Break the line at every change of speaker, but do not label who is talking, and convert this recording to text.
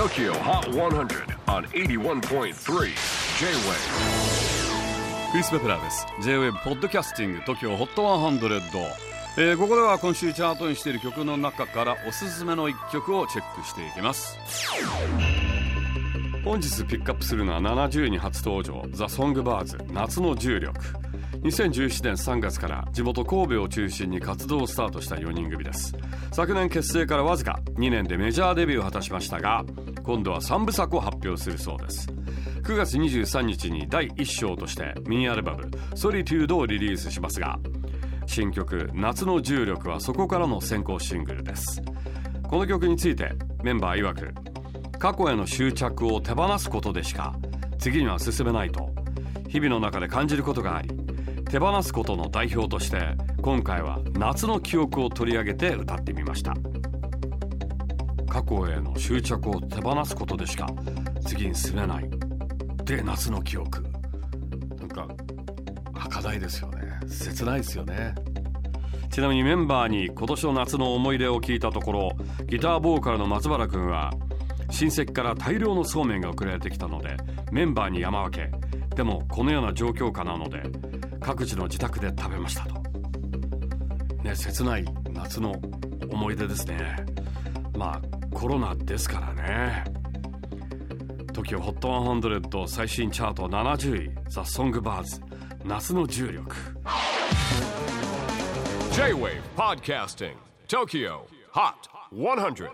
TOKYO HOT 100 on 81.3 J-WAVE
クリス・ベプラーです。J-WAVE ポッドキャスティング TOKYO HOT 100、えー、ここでは今週チャートにしている曲の中からおすすめの一曲をチェックしていきます。本日ピックアップするのは70位に初登場ザ・ソングバーズ夏の重力。2017年3月から地元神戸を中心に活動をスタートした4人組です。昨年結成からわずか2年でメジャーデビューを果たしましたが今度は3部作を発表するそうです。9月23日に第1章としてミニアルバム「ソリテュード」をリリースしますが新曲「夏の重力」はそこからの先行シングルです。この曲についてメンバー曰く過去への執着を手放すことでしか次には進めないと日々の中で感じることがあり手放すことの代表として今回は夏の記憶を取り上げて歌ってみました。過去への執着を手放すことでしか次に進めないで夏の記憶。なんか儚いですよね。切ないですよね。ちなみにメンバーに今年の夏の思い出を聞いたところギターボーカルの松原君は親戚から大量のそうめんが送られてきたのでメンバーに山分け。でもこのような状況下なので各自の自宅で食べましたと。ね切ない夏の思い出ですね。まあコロナですからね。TOKIOHOT100 最新チャート70位ザ・ソングバーズ夏の重力。
J-WAVE PODCASTING TOKYO HOT 100